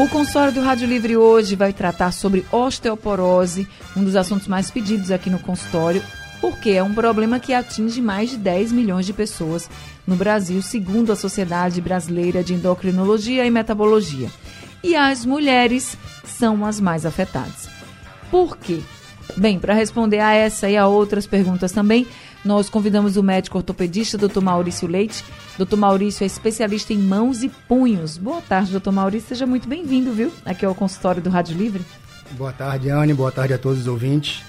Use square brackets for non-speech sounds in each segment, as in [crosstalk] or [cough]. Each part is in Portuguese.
O consultório do Rádio Livre hoje vai tratar sobre osteoporose, um dos assuntos mais pedidos aqui no consultório, porque é um problema que atinge mais de 10 milhões de pessoas no Brasil, segundo a Sociedade Brasileira de Endocrinologia e Metabologia e as mulheres são as mais afetadas. Por quê? Bem, para responder a essa e a outras perguntas também, nós convidamos o médico ortopedista Dr. Maurício Leite. Dr. Maurício é especialista em mãos e punhos. Boa tarde, Dr. Maurício. Seja muito bem-vindo, viu? Aqui ao consultório do Rádio Livre. Boa tarde, Anne. Boa tarde a todos os ouvintes.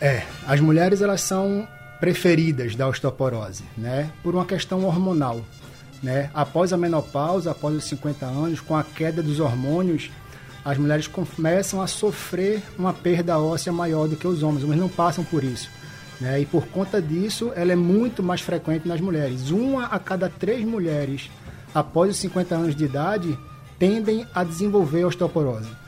É, as mulheres elas são preferidas da osteoporose, né? Por uma questão hormonal. Né? Após a menopausa, após os 50 anos, com a queda dos hormônios, as mulheres começam a sofrer uma perda óssea maior do que os homens, mas não passam por isso. Né? E por conta disso, ela é muito mais frequente nas mulheres. Uma a cada três mulheres após os 50 anos de idade tendem a desenvolver osteoporose.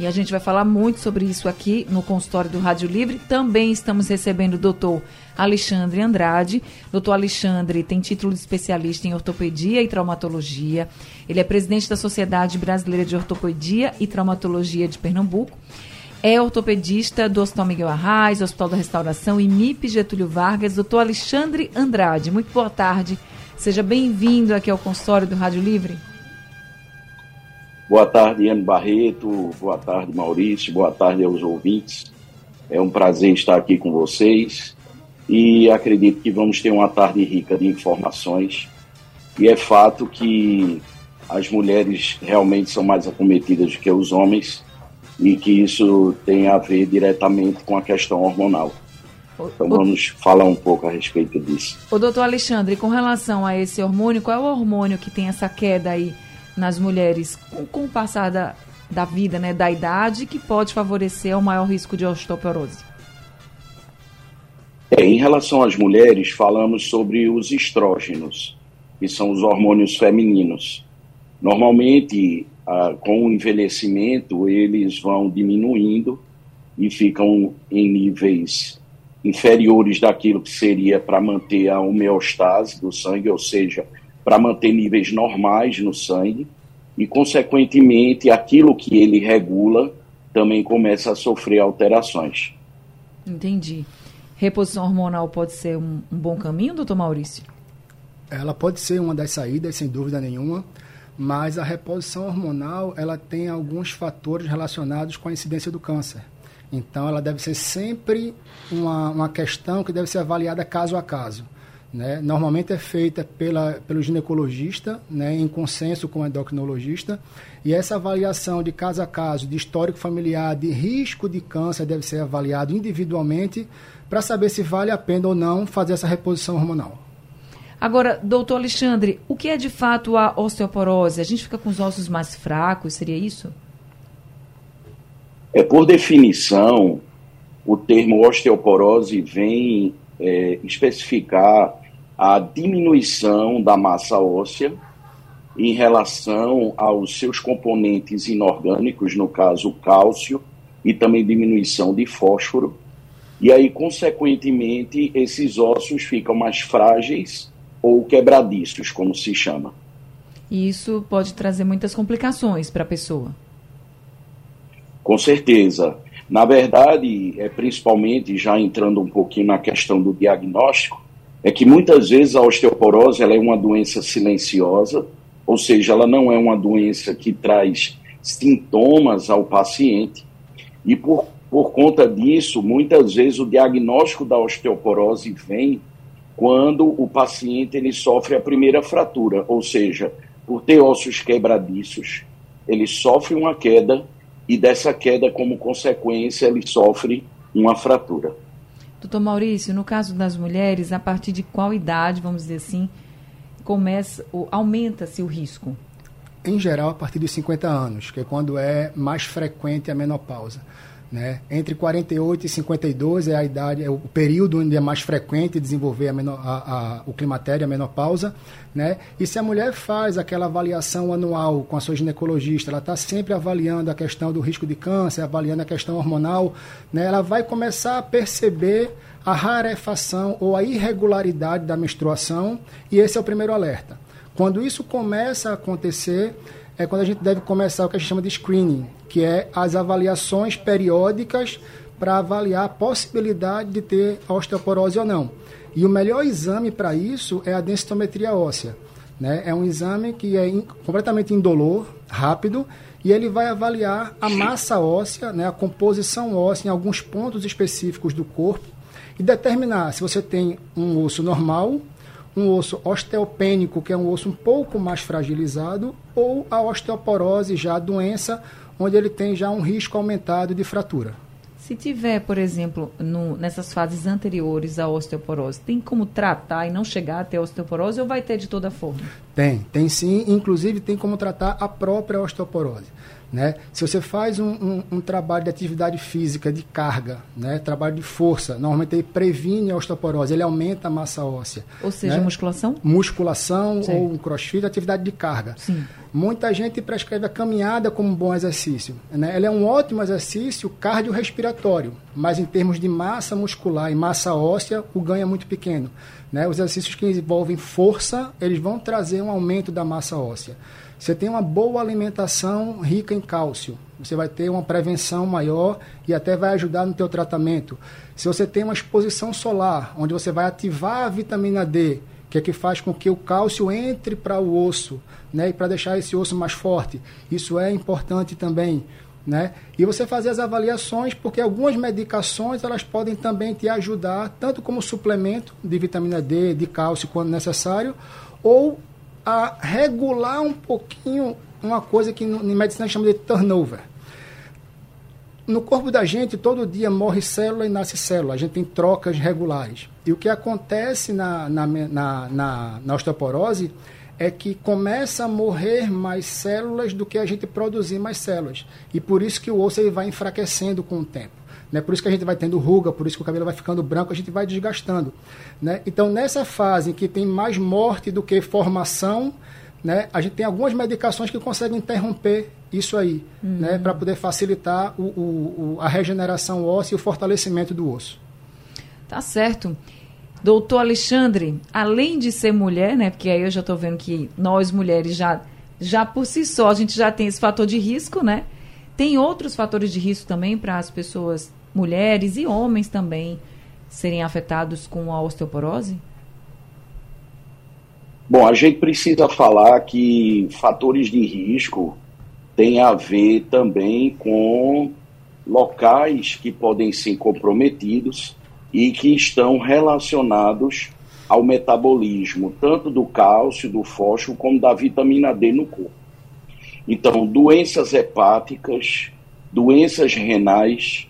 E a gente vai falar muito sobre isso aqui no consultório do Rádio Livre. Também estamos recebendo o doutor Alexandre Andrade. Doutor Alexandre tem título de especialista em ortopedia e traumatologia. Ele é presidente da Sociedade Brasileira de Ortopedia e Traumatologia de Pernambuco. É ortopedista do Hospital Miguel Arraes, Hospital da Restauração e MIP Getúlio Vargas. Doutor Alexandre Andrade, muito boa tarde. Seja bem-vindo aqui ao consultório do Rádio Livre. Boa tarde, Iane Barreto. Boa tarde, Maurício. Boa tarde aos ouvintes. É um prazer estar aqui com vocês e acredito que vamos ter uma tarde rica de informações. E é fato que as mulheres realmente são mais acometidas do que os homens e que isso tem a ver diretamente com a questão hormonal. Então vamos falar um pouco a respeito disso. O doutor Alexandre, com relação a esse hormônio, qual é o hormônio que tem essa queda aí? nas mulheres com, com o passar da, da vida, né, da idade, que pode favorecer o maior risco de osteoporose? É, em relação às mulheres, falamos sobre os estrógenos, que são os hormônios femininos. Normalmente, ah, com o envelhecimento, eles vão diminuindo e ficam em níveis inferiores daquilo que seria para manter a homeostase do sangue, ou seja, para manter níveis normais no sangue e, consequentemente, aquilo que ele regula também começa a sofrer alterações. Entendi. Reposição hormonal pode ser um, um bom caminho, doutor Maurício? Ela pode ser uma das saídas, sem dúvida nenhuma, mas a reposição hormonal ela tem alguns fatores relacionados com a incidência do câncer. Então, ela deve ser sempre uma, uma questão que deve ser avaliada caso a caso. Né? Normalmente é feita pela, pelo ginecologista, né, em consenso com o endocrinologista, e essa avaliação de caso a caso, de histórico familiar, de risco de câncer, deve ser avaliado individualmente para saber se vale a pena ou não fazer essa reposição hormonal. Agora, doutor Alexandre, o que é de fato a osteoporose? A gente fica com os ossos mais fracos, seria isso? É, por definição, o termo osteoporose vem é, especificar a diminuição da massa óssea em relação aos seus componentes inorgânicos, no caso cálcio, e também diminuição de fósforo. E aí, consequentemente, esses ossos ficam mais frágeis ou quebradiços, como se chama. E isso pode trazer muitas complicações para a pessoa. Com certeza. Na verdade, é principalmente já entrando um pouquinho na questão do diagnóstico, é que muitas vezes a osteoporose ela é uma doença silenciosa, ou seja, ela não é uma doença que traz sintomas ao paciente, e por, por conta disso, muitas vezes o diagnóstico da osteoporose vem quando o paciente ele sofre a primeira fratura, ou seja, por ter ossos quebradiços, ele sofre uma queda e dessa queda, como consequência, ele sofre uma fratura. Doutor Maurício, no caso das mulheres, a partir de qual idade, vamos dizer assim, começa, aumenta-se o risco? Em geral, a partir dos 50 anos, que é quando é mais frequente a menopausa. Né? Entre 48 e 52 é a idade, é o período onde é mais frequente desenvolver a menor, a, a, o climatério, a menopausa. Né? E se a mulher faz aquela avaliação anual com a sua ginecologista, ela está sempre avaliando a questão do risco de câncer, avaliando a questão hormonal, né? ela vai começar a perceber a rarefação ou a irregularidade da menstruação, e esse é o primeiro alerta. Quando isso começa a acontecer, é quando a gente deve começar o que a gente chama de screening, que é as avaliações periódicas para avaliar a possibilidade de ter osteoporose ou não. E o melhor exame para isso é a densitometria óssea. Né? É um exame que é in, completamente indolor, rápido, e ele vai avaliar a massa óssea, né, a composição óssea em alguns pontos específicos do corpo e determinar se você tem um osso normal, um osso osteopênico, que é um osso um pouco mais fragilizado, ou a osteoporose, já a doença, onde ele tem já um risco aumentado de fratura. Se tiver, por exemplo, no, nessas fases anteriores à osteoporose, tem como tratar e não chegar até a osteoporose ou vai ter de toda forma? Tem, tem sim. Inclusive tem como tratar a própria osteoporose. Né? Se você faz um, um, um, trabalho de atividade física, de carga, né? trabalho de força, normalmente ele previne a osteoporose, ele aumenta a massa óssea. Ou seja, né? musculação? Musculação Sim. ou um crossfit, atividade de carga. Sim. Muita gente prescreve a caminhada como um bom exercício. Né? Ele é um ótimo exercício cardiorrespiratório, mas em termos de massa muscular e massa óssea, o ganho é muito pequeno. Né? Os exercícios que envolvem força, eles vão trazer um aumento da massa óssea. Você tem uma boa alimentação rica em cálcio, você vai ter uma prevenção maior e até vai ajudar no teu tratamento. Se você tem uma exposição solar, onde você vai ativar a vitamina D, que é que faz com que o cálcio entre para o osso, né, e para deixar esse osso mais forte. Isso é importante também, né? E você fazer as avaliações, porque algumas medicações elas podem também te ajudar, tanto como suplemento de vitamina D, de cálcio quando necessário, ou a regular um pouquinho uma coisa que em medicina chama de turnover. No corpo da gente, todo dia morre célula e nasce célula. A gente tem trocas regulares. E o que acontece na, na, na, na, na osteoporose é que começa a morrer mais células do que a gente produzir mais células. E por isso que o osso ele vai enfraquecendo com o tempo. Né? Por isso que a gente vai tendo ruga, por isso que o cabelo vai ficando branco, a gente vai desgastando. Né? Então, nessa fase em que tem mais morte do que formação, né, a gente tem algumas medicações que conseguem interromper isso aí, uhum. né, para poder facilitar o, o, o, a regeneração óssea e o fortalecimento do osso. Tá certo. Doutor Alexandre, além de ser mulher, né, porque aí eu já estou vendo que nós mulheres já, já por si só a gente já tem esse fator de risco, né? Tem outros fatores de risco também para as pessoas mulheres e homens também serem afetados com a osteoporose? Bom, a gente precisa falar que fatores de risco têm a ver também com locais que podem ser comprometidos e que estão relacionados ao metabolismo, tanto do cálcio, do fósforo, como da vitamina D no corpo. Então, doenças hepáticas, doenças renais,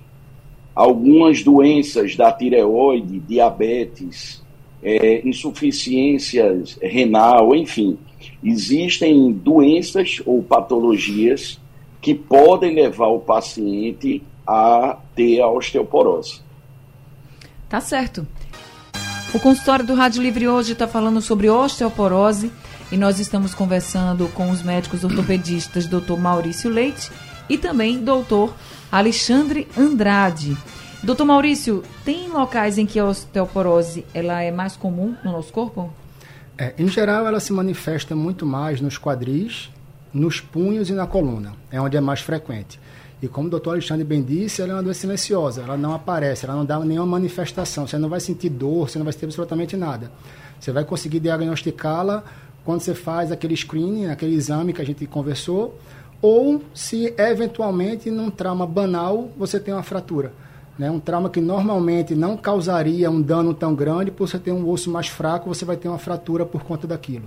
algumas doenças da tireoide, diabetes, é, insuficiência renal, enfim. Existem doenças ou patologias que podem levar o paciente a ter a osteoporose. Tá certo. O consultório do Rádio Livre hoje está falando sobre osteoporose e nós estamos conversando com os médicos ortopedistas Dr. Maurício Leite e também Dr. Alexandre Andrade. Doutor Maurício, tem locais em que a osteoporose ela é mais comum no nosso corpo? É, em geral, ela se manifesta muito mais nos quadris, nos punhos e na coluna. É onde é mais frequente. E como o doutor Alexandre bem disse, ela é uma doença silenciosa. Ela não aparece, ela não dá nenhuma manifestação. Você não vai sentir dor, você não vai sentir absolutamente nada. Você vai conseguir diagnosticá-la quando você faz aquele screening, aquele exame que a gente conversou, ou se eventualmente num trauma banal você tem uma fratura. Né? Um trauma que normalmente não causaria um dano tão grande, por você ter um osso mais fraco, você vai ter uma fratura por conta daquilo.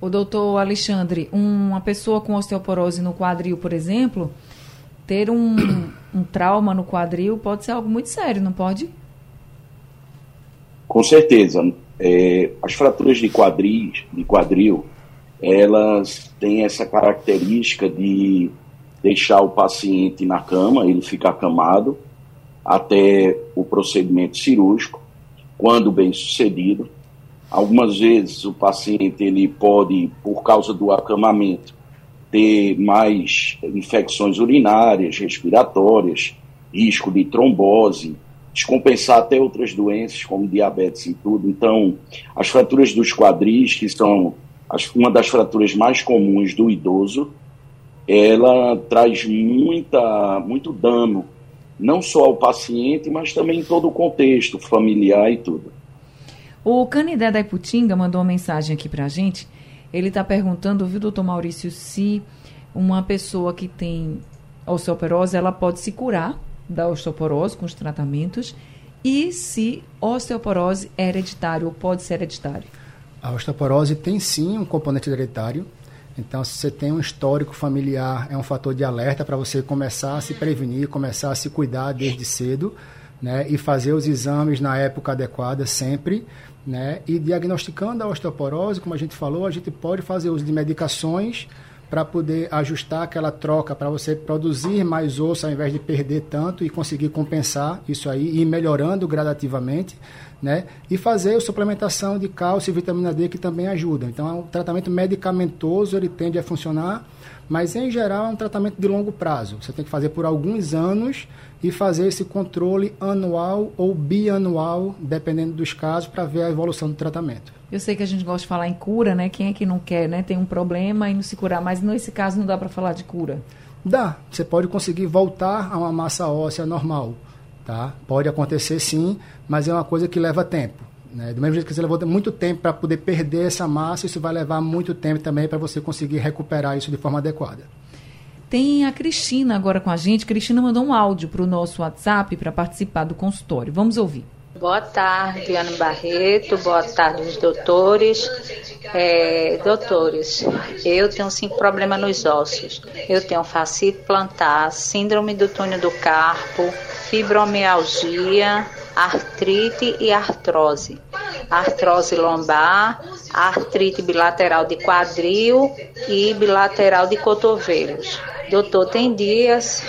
O doutor Alexandre, uma pessoa com osteoporose no quadril, por exemplo, ter um, [coughs] um trauma no quadril pode ser algo muito sério, não pode? Com certeza. É, as fraturas de, quadris, de quadril, elas têm essa característica de deixar o paciente na cama, ele fica acamado até o procedimento cirúrgico, quando bem sucedido. Algumas vezes o paciente ele pode, por causa do acamamento, ter mais infecções urinárias, respiratórias, risco de trombose, descompensar até outras doenças como diabetes e tudo. Então, as fraturas dos quadris, que são as, uma das fraturas mais comuns do idoso, ela traz muita, muito dano, não só ao paciente, mas também em todo o contexto familiar e tudo. O Canidé da Iputinga mandou uma mensagem aqui para a gente. Ele está perguntando, viu, doutor Maurício, se uma pessoa que tem osteoporose, ela pode se curar da osteoporose com os tratamentos e se osteoporose é hereditário ou pode ser hereditário. A osteoporose tem sim um componente hereditário, então, se você tem um histórico familiar, é um fator de alerta para você começar a se prevenir, começar a se cuidar desde cedo, né? E fazer os exames na época adequada sempre, né? E diagnosticando a osteoporose, como a gente falou, a gente pode fazer uso de medicações para poder ajustar aquela troca, para você produzir mais osso ao invés de perder tanto e conseguir compensar isso aí e ir melhorando gradativamente né? E fazer a suplementação de cálcio e vitamina D que também ajuda. Então, é um tratamento medicamentoso, ele tende a funcionar, mas em geral é um tratamento de longo prazo. Você tem que fazer por alguns anos e fazer esse controle anual ou bianual, dependendo dos casos, para ver a evolução do tratamento. Eu sei que a gente gosta de falar em cura, né? Quem é que não quer, né? Tem um problema e não se curar, mas nesse caso não dá para falar de cura. Dá. Você pode conseguir voltar a uma massa óssea normal. Tá? Pode acontecer sim, mas é uma coisa que leva tempo. Né? Do mesmo jeito que você levou muito tempo para poder perder essa massa, isso vai levar muito tempo também para você conseguir recuperar isso de forma adequada. Tem a Cristina agora com a gente. Cristina mandou um áudio para o nosso WhatsApp para participar do consultório. Vamos ouvir. Boa tarde, Ana Barreto. Boa tarde, os doutores. É, doutores, eu tenho cinco problemas nos ossos. Eu tenho fascite plantar, síndrome do túnel do carpo, fibromialgia, artrite e artrose. Artrose lombar, artrite bilateral de quadril e bilateral de cotovelos. Doutor, tem dias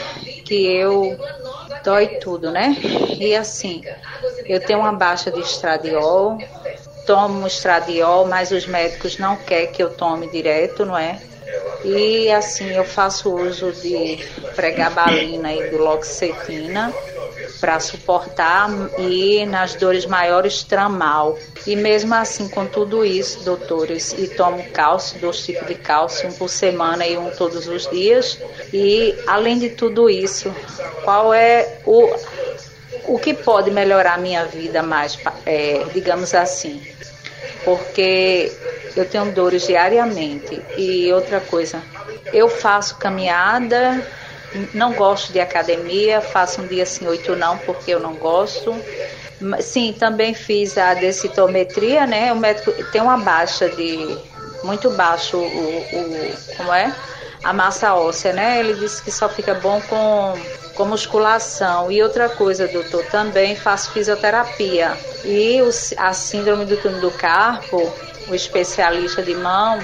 que eu dói tudo, né? E assim, eu tenho uma baixa de estradiol, tomo estradiol, mas os médicos não querem que eu tome direto, não é? E assim, eu faço uso de pregabalina e duloxetina para suportar e nas dores maiores tramal. E mesmo assim, com tudo isso, doutores, e tomo cálcio, dois tipos de cálcio, um por semana e um todos os dias. E além de tudo isso, qual é o, o que pode melhorar a minha vida mais, é, digamos assim? Porque eu tenho dores diariamente. E outra coisa, eu faço caminhada não gosto de academia, faço um dia sim, oito não, porque eu não gosto. Sim, também fiz a densitometria, né? O médico tem uma baixa de muito baixo o, o como é? A massa óssea, né? Ele disse que só fica bom com, com musculação. E outra coisa, doutor, também faço fisioterapia. E o, a síndrome do túnel do carpo, o especialista de mão,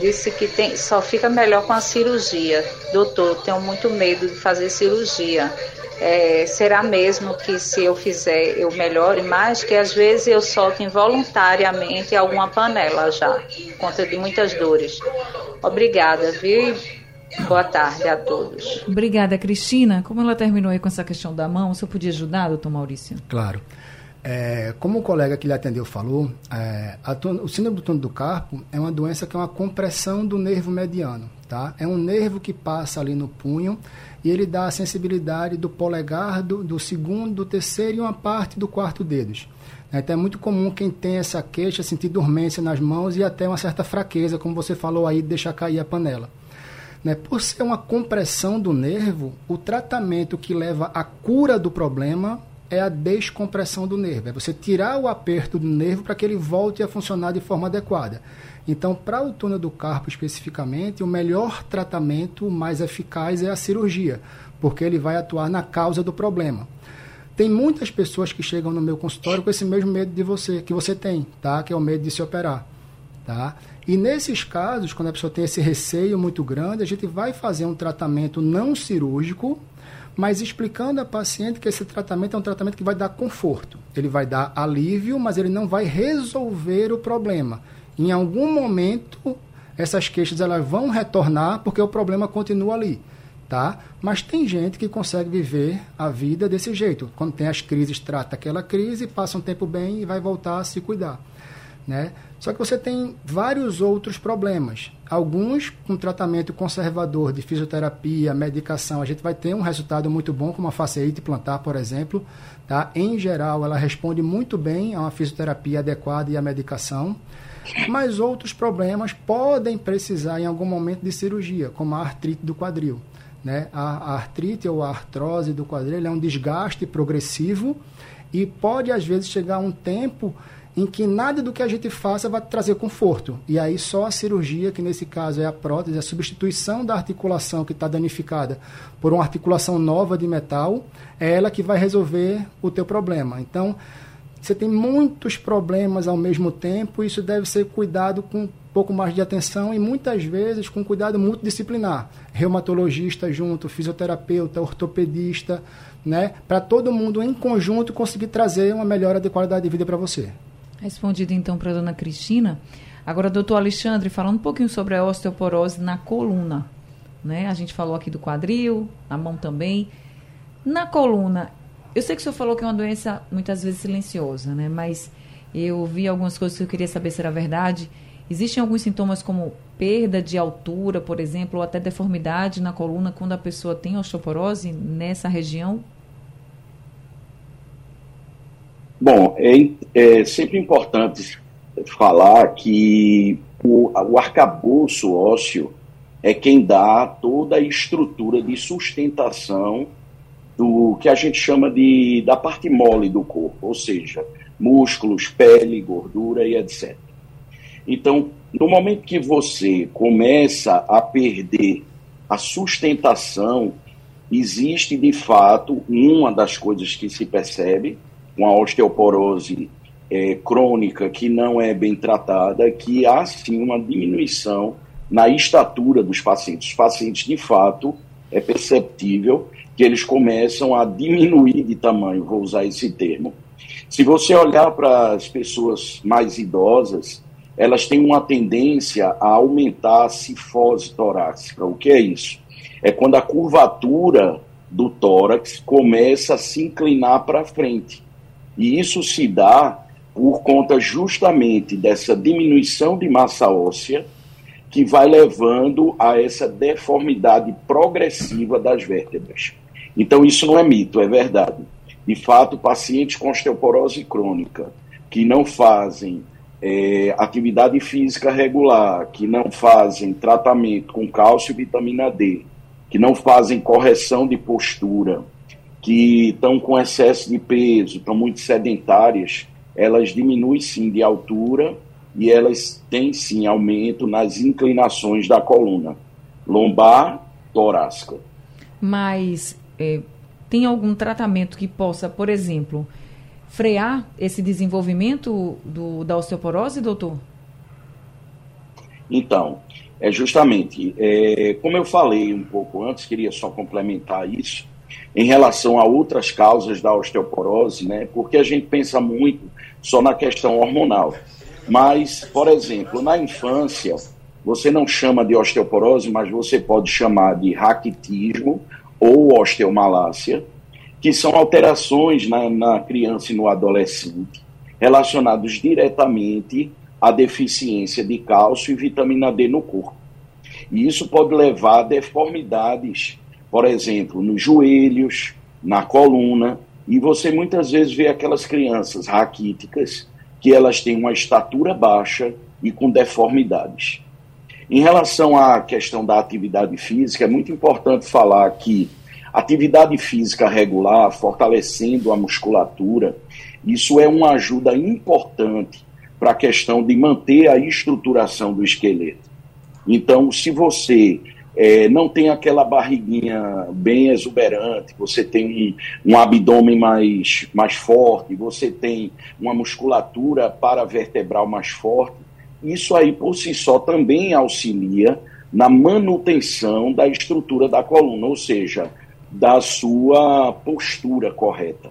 disse que tem, só fica melhor com a cirurgia. Doutor, tenho muito medo de fazer cirurgia. É, será mesmo que se eu fizer eu melhore mais? Que às vezes eu solto involuntariamente alguma panela já, por conta de muitas dores. Obrigada, viu? Boa tarde a todos. Obrigada, Cristina. Como ela terminou aí com essa questão da mão, você podia ajudar, doutor Maurício? Claro. É, como o colega que lhe atendeu falou, é, o síndrome do túnel do carpo é uma doença que é uma compressão do nervo mediano. Tá? É um nervo que passa ali no punho e ele dá a sensibilidade do polegar, do, do segundo, do terceiro e uma parte do quarto dedos. Então é muito comum quem tem essa queixa sentir dormência nas mãos e até uma certa fraqueza, como você falou aí, de deixar cair a panela. Né? Por ser uma compressão do nervo, o tratamento que leva à cura do problema é a descompressão do nervo. É você tirar o aperto do nervo para que ele volte a funcionar de forma adequada. Então, para o túnel do carpo especificamente, o melhor tratamento, mais eficaz, é a cirurgia, porque ele vai atuar na causa do problema. Tem muitas pessoas que chegam no meu consultório com esse mesmo medo de você, que você tem, tá? Que é o medo de se operar. Tá? E nesses casos, quando a pessoa tem esse receio muito grande, a gente vai fazer um tratamento não cirúrgico, mas explicando à paciente que esse tratamento é um tratamento que vai dar conforto. Ele vai dar alívio, mas ele não vai resolver o problema. Em algum momento, essas queixas elas vão retornar porque o problema continua ali. Tá? Mas tem gente que consegue viver a vida desse jeito. Quando tem as crises, trata aquela crise, passa um tempo bem e vai voltar a se cuidar. Né? Só que você tem vários outros problemas. Alguns com tratamento conservador de fisioterapia, medicação, a gente vai ter um resultado muito bom, como a faceite plantar, por exemplo. Tá? Em geral, ela responde muito bem a uma fisioterapia adequada e a medicação. Mas outros problemas podem precisar em algum momento de cirurgia, como a artrite do quadril. Né? A, artrite ou a artrose do quadril é um desgaste progressivo e pode, às vezes, chegar a um tempo em que nada do que a gente faça vai trazer conforto. E aí só a cirurgia, que nesse caso é a prótese, a substituição da articulação que está danificada por uma articulação nova de metal, é ela que vai resolver o teu problema. Então, você tem muitos problemas ao mesmo tempo, isso deve ser cuidado com um pouco mais de atenção e muitas vezes com cuidado multidisciplinar. Reumatologista junto, fisioterapeuta, ortopedista, né? Para todo mundo em conjunto conseguir trazer uma melhora de qualidade de vida para você. Respondido então para a dona Cristina. Agora, doutor Alexandre, falando um pouquinho sobre a osteoporose na coluna. Né? A gente falou aqui do quadril, na mão também. Na coluna, eu sei que o senhor falou que é uma doença muitas vezes silenciosa, né? Mas eu vi algumas coisas que eu queria saber se era verdade. Existem alguns sintomas como perda de altura, por exemplo, ou até deformidade na coluna quando a pessoa tem osteoporose nessa região? Bom, é, é sempre importante falar que o, o arcabouço ósseo é quem dá toda a estrutura de sustentação do que a gente chama de da parte mole do corpo, ou seja, músculos, pele, gordura e etc. Então, no momento que você começa a perder a sustentação, existe de fato uma das coisas que se percebe, uma osteoporose é, crônica que não é bem tratada, que há sim uma diminuição na estatura dos pacientes. Os pacientes, de fato, é perceptível que eles começam a diminuir de tamanho, vou usar esse termo. Se você olhar para as pessoas mais idosas, elas têm uma tendência a aumentar a cifose torácica. O que é isso? É quando a curvatura do tórax começa a se inclinar para frente. E isso se dá por conta justamente dessa diminuição de massa óssea que vai levando a essa deformidade progressiva das vértebras. Então, isso não é mito, é verdade. De fato, pacientes com osteoporose crônica que não fazem é, atividade física regular, que não fazem tratamento com cálcio e vitamina D, que não fazem correção de postura, que estão com excesso de peso, estão muito sedentárias, elas diminuem sim de altura e elas têm sim aumento nas inclinações da coluna lombar, torácica. Mas é, tem algum tratamento que possa, por exemplo, frear esse desenvolvimento do, da osteoporose, doutor? Então, é justamente, é, como eu falei um pouco antes, queria só complementar isso, em relação a outras causas da osteoporose, né? Porque a gente pensa muito só na questão hormonal. Mas, por exemplo, na infância, você não chama de osteoporose, mas você pode chamar de raquitismo ou osteomalácia, que são alterações na, na criança e no adolescente relacionados diretamente à deficiência de cálcio e vitamina D no corpo. E isso pode levar a deformidades por exemplo, nos joelhos, na coluna, e você muitas vezes vê aquelas crianças raquíticas que elas têm uma estatura baixa e com deformidades. Em relação à questão da atividade física, é muito importante falar que atividade física regular, fortalecendo a musculatura, isso é uma ajuda importante para a questão de manter a estruturação do esqueleto. Então, se você é, não tem aquela barriguinha bem exuberante, você tem um, um, abdômen mais, mais forte, você tem uma musculatura paravertebral mais forte, isso aí por si só também auxilia na manutenção da estrutura da coluna, ou seja, da sua postura correta.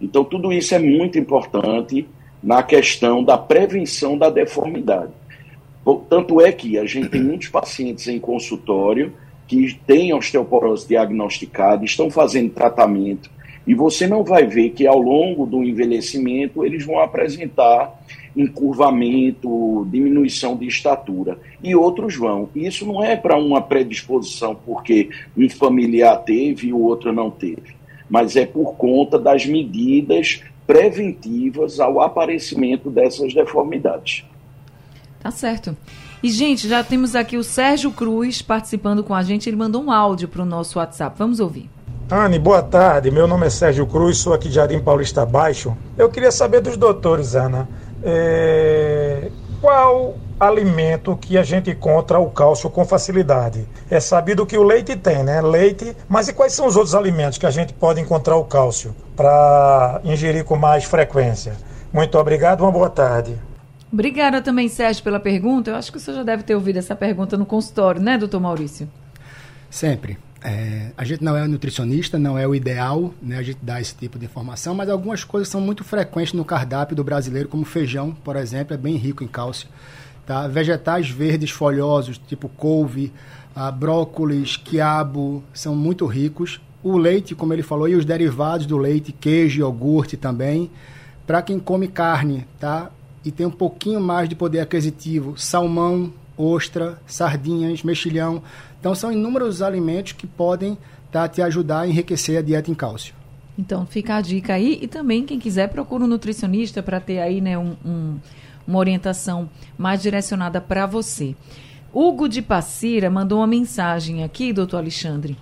Então, tudo isso é muito importante na questão da prevenção da deformidade. Tanto é que a gente tem muitos pacientes em consultório que têm osteoporose diagnosticada, estão fazendo tratamento, e você não vai ver que ao longo do envelhecimento eles vão apresentar encurvamento, diminuição de estatura. E outros vão. Isso não é para uma predisposição porque um familiar teve e o outro não teve, mas é por conta das medidas preventivas ao aparecimento dessas deformidades. Tá certo. E, gente, já temos aqui o Sérgio Cruz participando com a gente. Ele mandou um áudio para o nosso WhatsApp. Vamos ouvir. Anne, boa tarde. Meu nome é Sérgio Cruz, sou aqui de Jardim Paulista Baixo. Eu queria saber dos doutores, Ana, é... qual alimento que a gente encontra o cálcio com facilidade? É sabido que o leite tem, né? Leite, mas e quais são os outros alimentos que a gente pode encontrar o cálcio para ingerir com mais frequência? Muito obrigado, uma boa tarde. Obrigada também, Sérgio, pela pergunta. Eu acho que o senhor já deve ter ouvido essa pergunta no consultório, né, doutor Maurício? Sempre. É, a gente não é nutricionista, não é o ideal né, a gente dar esse tipo de informação, mas algumas coisas são muito frequentes no cardápio do brasileiro, como feijão, por exemplo, é bem rico em cálcio. Tá? Vegetais verdes folhosos, tipo couve, ah, brócolis, quiabo, são muito ricos. O leite, como ele falou, e os derivados do leite, queijo, iogurte também. Para quem come carne, tá? Tem um pouquinho mais de poder aquisitivo, salmão, ostra, sardinhas, mexilhão, então, são inúmeros alimentos que podem tá, te ajudar a enriquecer a dieta em cálcio. Então, fica a dica aí. E também, quem quiser, procura um nutricionista para ter aí né, um, um, uma orientação mais direcionada para você. Hugo de Passira mandou uma mensagem aqui, doutor Alexandre.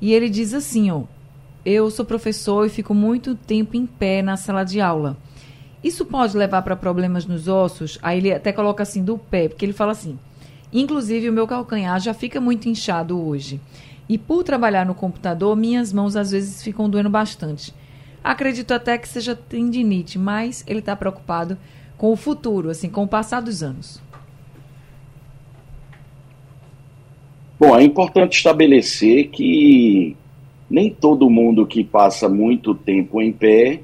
E ele diz assim, ó. Eu sou professor e fico muito tempo em pé na sala de aula. Isso pode levar para problemas nos ossos? Aí ele até coloca assim, do pé, porque ele fala assim... Inclusive, o meu calcanhar já fica muito inchado hoje. E por trabalhar no computador, minhas mãos às vezes ficam doendo bastante. Acredito até que seja tendinite, mas ele está preocupado com o futuro, assim, com o passar dos anos. Bom, é importante estabelecer que nem todo mundo que passa muito tempo em pé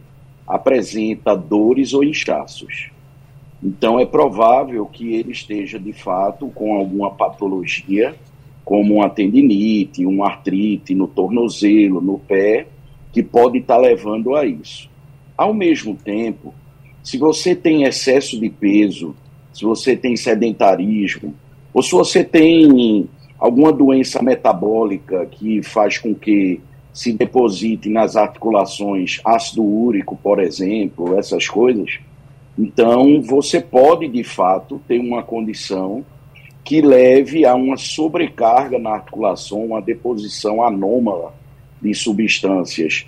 apresenta dores ou inchaços. Então, é provável que ele esteja, de fato, com alguma patologia, como uma tendinite, uma artrite no tornozelo, no pé, que pode estar levando a isso. Ao mesmo tempo, se você tem excesso de peso, se você tem sedentarismo, ou se você tem alguma doença metabólica que faz com que se deposite nas articulações ácido úrico, por exemplo, essas coisas, então, você pode, de fato, ter uma condição que leve a uma sobrecarga na articulação, uma deposição anômala de substâncias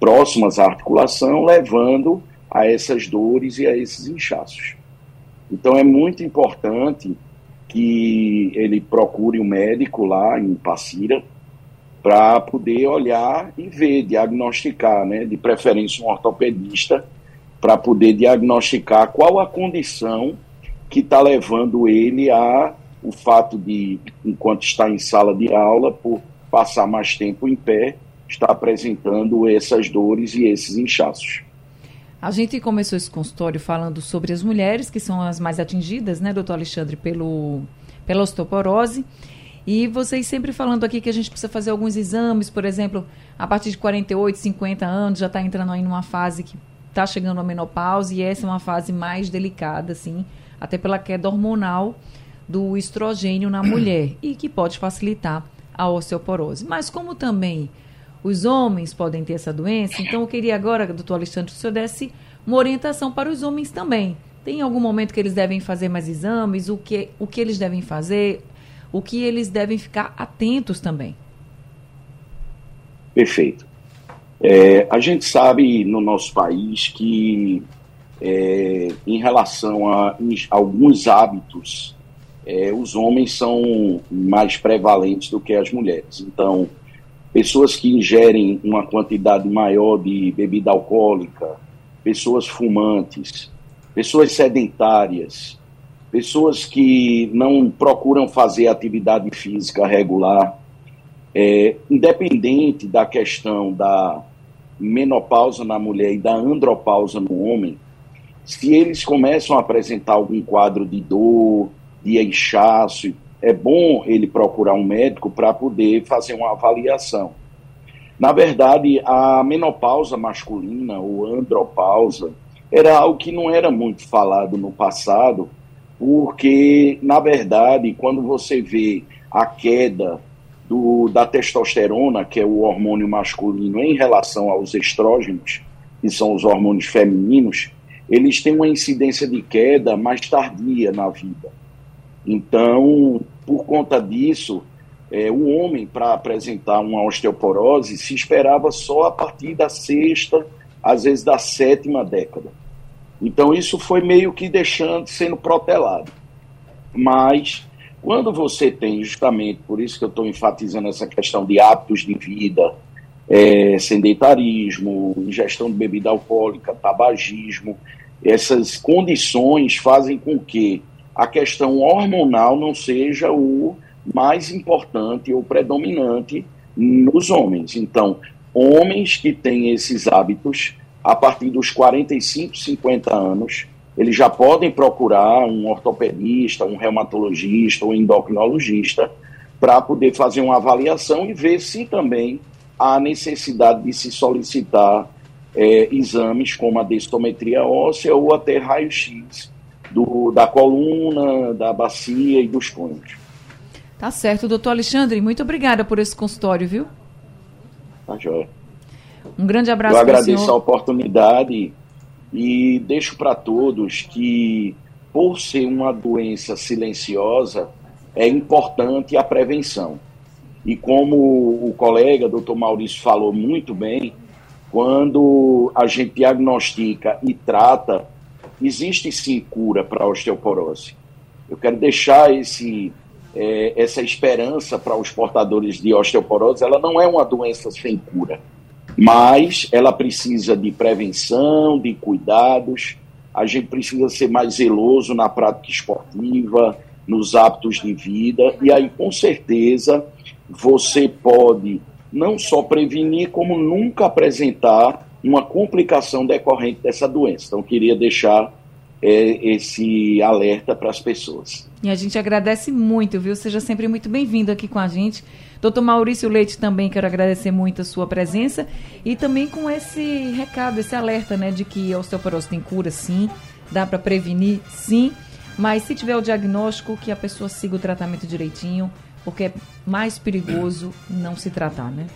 próximas à articulação, levando a essas dores e a esses inchaços. Então, é muito importante que ele procure um médico lá em Passira para poder olhar e ver, diagnosticar, né, de preferência um ortopedista para poder diagnosticar qual a condição que está levando ele a o fato de, enquanto está em sala de aula, por passar mais tempo em pé, está apresentando essas dores e esses inchaços. A gente começou esse consultório falando sobre as mulheres, que são as mais atingidas, né, doutor Alexandre, pelo, pela osteoporose. E vocês sempre falando aqui que a gente precisa fazer alguns exames, por exemplo, a partir de 48, 50 anos, já está entrando aí numa fase que está chegando a menopausa e essa é uma fase mais delicada, assim, até pela queda hormonal do estrogênio na mulher e que pode facilitar a osteoporose. Mas como também os homens podem ter essa doença, então eu queria agora, doutor Alexandre, que o senhor desse uma orientação para os homens também. Tem algum momento que eles devem fazer mais exames? O que, o que eles devem fazer? O que eles devem ficar atentos também? Perfeito. É, a gente sabe no nosso país que, é, em relação a alguns hábitos, é, os homens são mais prevalentes do que as mulheres. Então, pessoas que ingerem uma quantidade maior de bebida alcoólica, pessoas fumantes, pessoas sedentárias, pessoas que não procuram fazer atividade física regular, é, independente da questão da menopausa na mulher e da andropausa no homem, se eles começam a apresentar algum quadro de dor, de inchaço, é bom ele procurar um médico para poder fazer uma avaliação. Na verdade, a menopausa masculina ou andropausa era algo que não era muito falado no passado, porque, na verdade, quando você vê a queda do, da testosterona, que é o hormônio masculino, em relação aos estrógenos, que são os hormônios femininos, eles têm uma incidência de queda mais tardia na vida. Então, por conta disso, é, o homem, para apresentar uma osteoporose, se esperava só a partir da sexta, às vezes da sétima década. Então, isso foi meio que deixando, sendo protelado. Mas, quando você tem, justamente, por isso que eu estou enfatizando essa questão de hábitos de vida, é, sedentarismo, ingestão de bebida alcoólica, tabagismo, essas condições fazem com que a questão hormonal não seja o mais importante ou predominante nos homens. Então, homens que têm esses hábitos, a partir dos 45, 50 anos, eles já podem procurar um ortopedista, um reumatologista ou endocrinologista para poder fazer uma avaliação e ver se também há necessidade de se solicitar é, exames como a densitometria óssea ou até raio-x da coluna, da bacia e dos cônios. Tá certo, doutor Alexandre, muito obrigada por esse consultório, viu? Tá joia. Um grande abraço Eu agradeço a oportunidade e deixo para todos que, por ser uma doença silenciosa, é importante a prevenção. E como o colega, doutor Maurício, falou muito bem, quando a gente diagnostica e trata, existe sim cura para a osteoporose. Eu quero deixar esse, é, essa esperança para os portadores de osteoporose. Ela não é uma doença sem cura, mas ela precisa de prevenção, de cuidados. A gente precisa ser mais zeloso na prática esportiva, nos hábitos de vida, e aí com certeza você pode não só prevenir, como nunca apresentar uma complicação decorrente dessa doença. Então, queria deixar é, esse alerta para as pessoas. E a gente agradece muito, viu? Seja sempre muito bem-vindo aqui com a gente. Doutor Maurício Leite, também quero agradecer muito a sua presença e também com esse recado, esse alerta, né, de que a osteoporose tem cura, sim, dá para prevenir, sim, mas se tiver o diagnóstico, que a pessoa siga o tratamento direitinho, porque é mais perigoso não se tratar, né?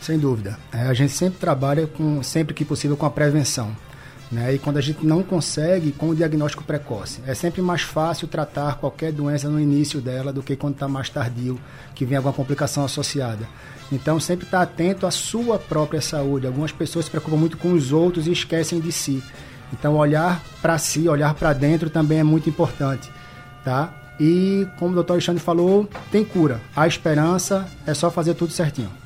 Sem dúvida. É, a gente sempre trabalha com, sempre que possível, com a prevenção. Né? E quando a gente não consegue, com o diagnóstico precoce. É sempre mais fácil tratar qualquer doença no início dela do que quando está mais tardio, que vem alguma complicação associada. Então, sempre estar tá atento à sua própria saúde. Algumas pessoas se preocupam muito com os outros e esquecem de si. Então, olhar para si, olhar para dentro também é muito importante, tá? E, como o doutor Alexandre falou, tem cura. Há esperança, é só fazer tudo certinho.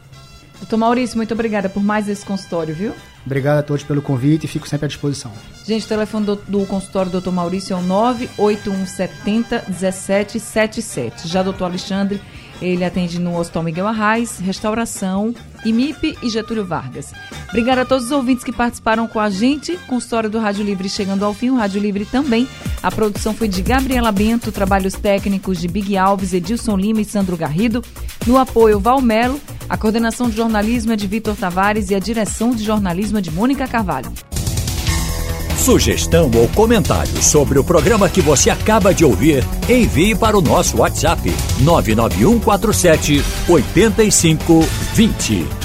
Doutor Maurício, muito obrigada por mais esse consultório, viu? Obrigado a todos pelo convite e fico sempre à disposição. Gente, o telefone do, do consultório do Dr. Maurício é o 98170 1777. Já doutor Alexandre ele atende no Hospital Miguel Arraes, Restauração, IMIP e Getúlio Vargas. Obrigada a todos os ouvintes que participaram com a gente. Com a história do Rádio Livre chegando ao fim, o Rádio Livre também. A produção foi de Gabriela Bento, trabalhos técnicos de Big Alves, Edilson Lima e Sandro Garrido. No apoio, Valmelo. A coordenação de jornalismo é de Vitor Tavares e a direção de jornalismo é de Mônica Carvalho. Sugestão ou comentário sobre o programa que você acaba de ouvir, envie para o nosso WhatsApp 99147 8520.